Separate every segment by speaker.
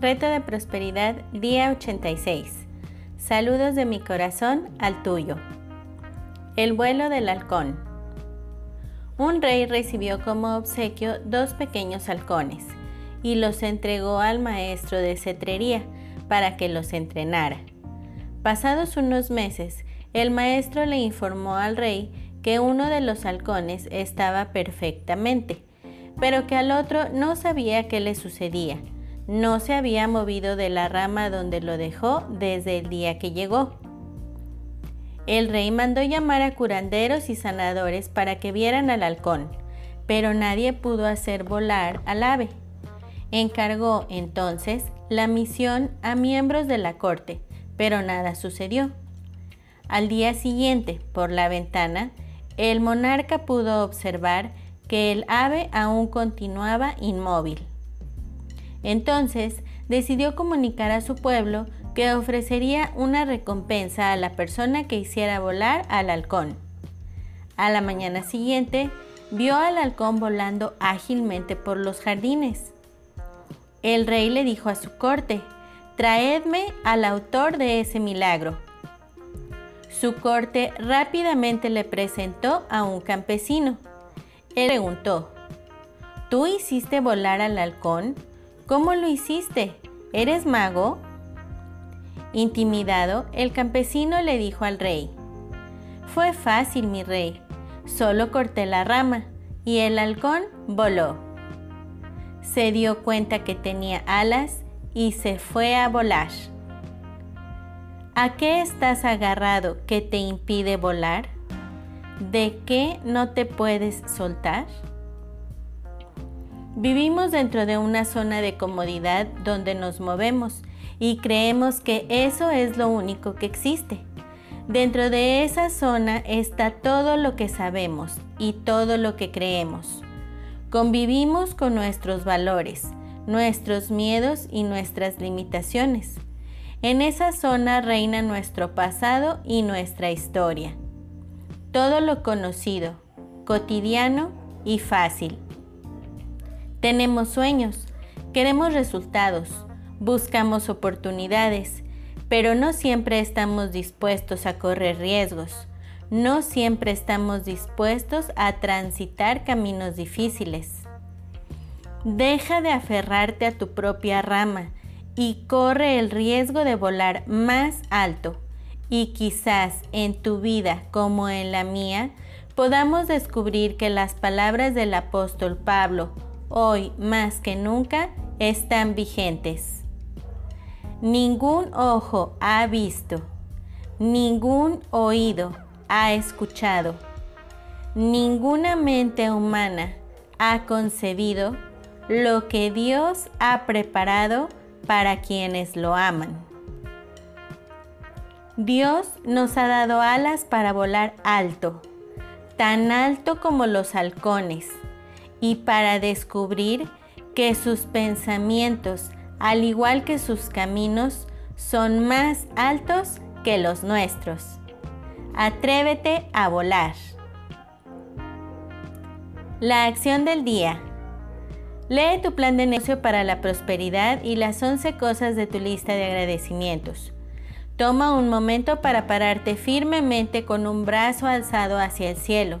Speaker 1: Reto de Prosperidad, día 86. Saludos de mi corazón al tuyo. El vuelo del halcón. Un rey recibió como obsequio dos pequeños halcones y los entregó al maestro de cetrería para que los entrenara. Pasados unos meses, el maestro le informó al rey que uno de los halcones estaba perfectamente, pero que al otro no sabía qué le sucedía. No se había movido de la rama donde lo dejó desde el día que llegó. El rey mandó llamar a curanderos y sanadores para que vieran al halcón, pero nadie pudo hacer volar al ave. Encargó entonces la misión a miembros de la corte, pero nada sucedió. Al día siguiente, por la ventana, el monarca pudo observar que el ave aún continuaba inmóvil. Entonces decidió comunicar a su pueblo que ofrecería una recompensa a la persona que hiciera volar al halcón. A la mañana siguiente, vio al halcón volando ágilmente por los jardines. El rey le dijo a su corte, traedme al autor de ese milagro. Su corte rápidamente le presentó a un campesino. Él preguntó, ¿tú hiciste volar al halcón? ¿Cómo lo hiciste? ¿Eres mago? Intimidado, el campesino le dijo al rey, Fue fácil, mi rey, solo corté la rama y el halcón voló. Se dio cuenta que tenía alas y se fue a volar. ¿A qué estás agarrado que te impide volar? ¿De qué no te puedes soltar? Vivimos dentro de una zona de comodidad donde nos movemos y creemos que eso es lo único que existe. Dentro de esa zona está todo lo que sabemos y todo lo que creemos. Convivimos con nuestros valores, nuestros miedos y nuestras limitaciones. En esa zona reina nuestro pasado y nuestra historia. Todo lo conocido, cotidiano y fácil. Tenemos sueños, queremos resultados, buscamos oportunidades, pero no siempre estamos dispuestos a correr riesgos. No siempre estamos dispuestos a transitar caminos difíciles. Deja de aferrarte a tu propia rama y corre el riesgo de volar más alto. Y quizás en tu vida como en la mía podamos descubrir que las palabras del apóstol Pablo hoy más que nunca están vigentes. Ningún ojo ha visto, ningún oído ha escuchado, ninguna mente humana ha concebido lo que Dios ha preparado para quienes lo aman. Dios nos ha dado alas para volar alto, tan alto como los halcones y para descubrir que sus pensamientos, al igual que sus caminos, son más altos que los nuestros. Atrévete a volar. La acción del día. Lee tu plan de negocio para la prosperidad y las 11 cosas de tu lista de agradecimientos. Toma un momento para pararte firmemente con un brazo alzado hacia el cielo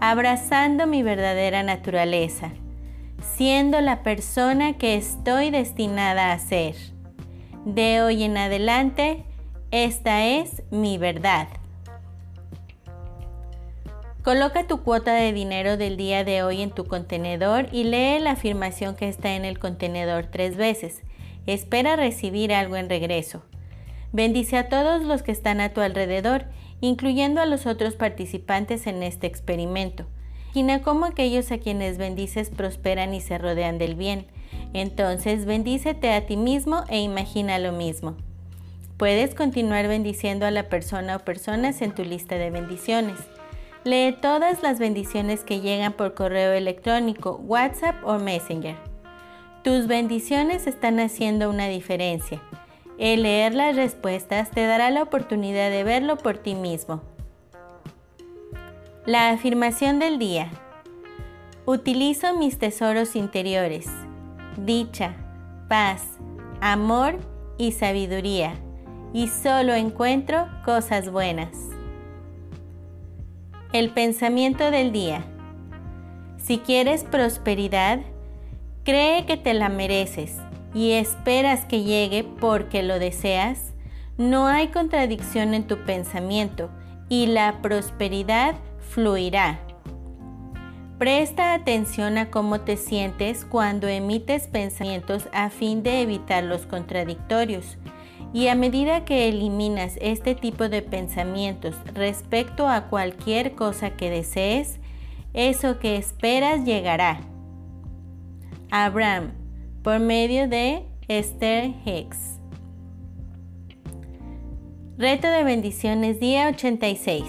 Speaker 1: abrazando mi verdadera naturaleza, siendo la persona que estoy destinada a ser. De hoy en adelante, esta es mi verdad. Coloca tu cuota de dinero del día de hoy en tu contenedor y lee la afirmación que está en el contenedor tres veces. Espera recibir algo en regreso. Bendice a todos los que están a tu alrededor incluyendo a los otros participantes en este experimento. Imagina cómo aquellos a quienes bendices prosperan y se rodean del bien. Entonces bendícete a ti mismo e imagina lo mismo. Puedes continuar bendiciendo a la persona o personas en tu lista de bendiciones. Lee todas las bendiciones que llegan por correo electrónico, WhatsApp o Messenger. Tus bendiciones están haciendo una diferencia. El leer las respuestas te dará la oportunidad de verlo por ti mismo. La afirmación del día. Utilizo mis tesoros interiores, dicha, paz, amor y sabiduría, y solo encuentro cosas buenas. El pensamiento del día. Si quieres prosperidad, cree que te la mereces y esperas que llegue porque lo deseas, no hay contradicción en tu pensamiento y la prosperidad fluirá. Presta atención a cómo te sientes cuando emites pensamientos a fin de evitar los contradictorios y a medida que eliminas este tipo de pensamientos respecto a cualquier cosa que desees, eso que esperas llegará. Abraham, por medio de Esther Hicks. Reto de bendiciones día 86.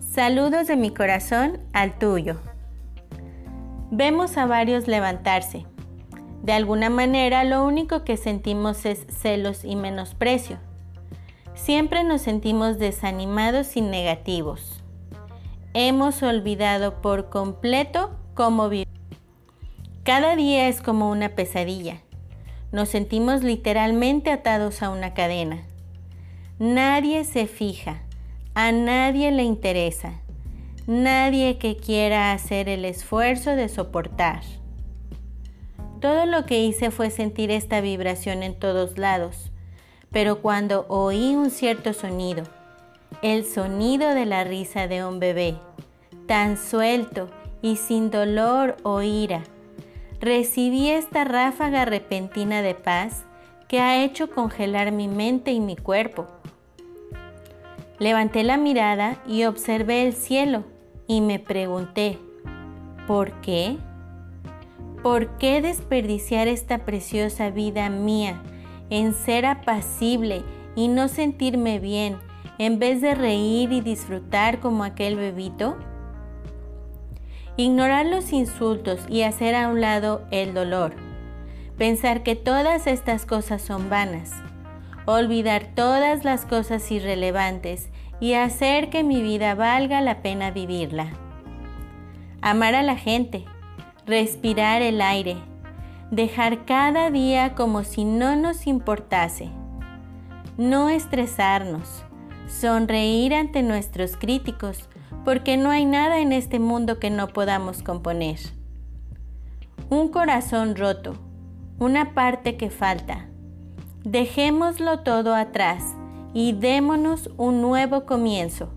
Speaker 1: Saludos de mi corazón al tuyo. Vemos a varios levantarse de alguna manera lo único que sentimos es celos y menosprecio. Siempre nos sentimos desanimados y negativos. Hemos olvidado por completo cómo vivir. Cada día es como una pesadilla. Nos sentimos literalmente atados a una cadena. Nadie se fija, a nadie le interesa, nadie que quiera hacer el esfuerzo de soportar. Todo lo que hice fue sentir esta vibración en todos lados, pero cuando oí un cierto sonido, el sonido de la risa de un bebé, tan suelto y sin dolor o ira, recibí esta ráfaga repentina de paz que ha hecho congelar mi mente y mi cuerpo. Levanté la mirada y observé el cielo y me pregunté, ¿por qué? ¿Por qué desperdiciar esta preciosa vida mía en ser apacible y no sentirme bien en vez de reír y disfrutar como aquel bebito? Ignorar los insultos y hacer a un lado el dolor. Pensar que todas estas cosas son vanas. Olvidar todas las cosas irrelevantes y hacer que mi vida valga la pena vivirla. Amar a la gente respirar el aire, dejar cada día como si no nos importase, no estresarnos, sonreír ante nuestros críticos, porque no hay nada en este mundo que no podamos componer. Un corazón roto, una parte que falta. Dejémoslo todo atrás y démonos un nuevo comienzo.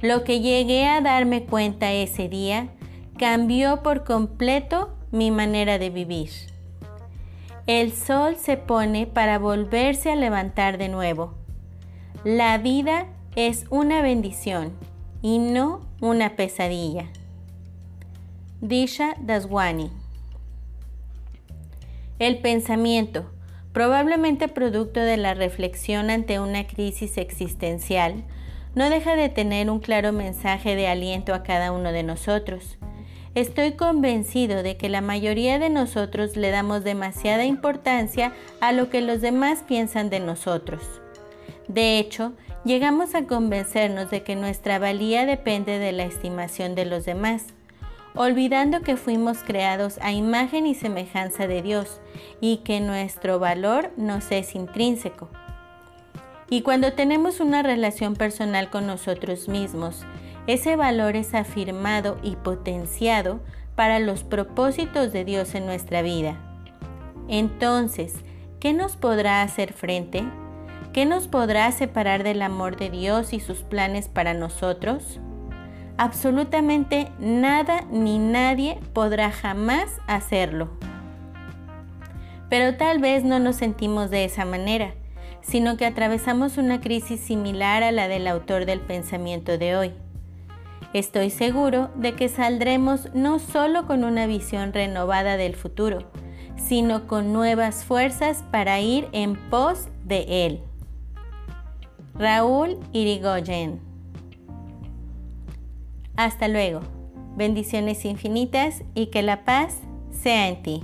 Speaker 1: Lo que llegué a darme cuenta ese día cambió por completo mi manera de vivir. El sol se pone para volverse a levantar de nuevo. La vida es una bendición y no una pesadilla. Disha Daswani El pensamiento, probablemente producto de la reflexión ante una crisis existencial, no deja de tener un claro mensaje de aliento a cada uno de nosotros Estoy convencido de que la mayoría de nosotros le damos demasiada importancia a lo que los demás piensan de nosotros. De hecho, llegamos a convencernos de que nuestra valía depende de la estimación de los demás, olvidando que fuimos creados a imagen y semejanza de Dios y que nuestro valor nos es intrínseco. Y cuando tenemos una relación personal con nosotros mismos, ese valor es afirmado y potenciado para los propósitos de Dios en nuestra vida. Entonces, ¿qué nos podrá hacer frente? ¿Qué nos podrá separar del amor de Dios y sus planes para nosotros? Absolutamente nada ni nadie podrá jamás hacerlo. Pero tal vez no nos sentimos de esa manera, sino que atravesamos una crisis similar a la del autor del pensamiento de hoy. Estoy seguro de que saldremos no solo con una visión renovada del futuro, sino con nuevas fuerzas para ir en pos de Él. Raúl Irigoyen. Hasta luego. Bendiciones infinitas y que la paz sea en ti.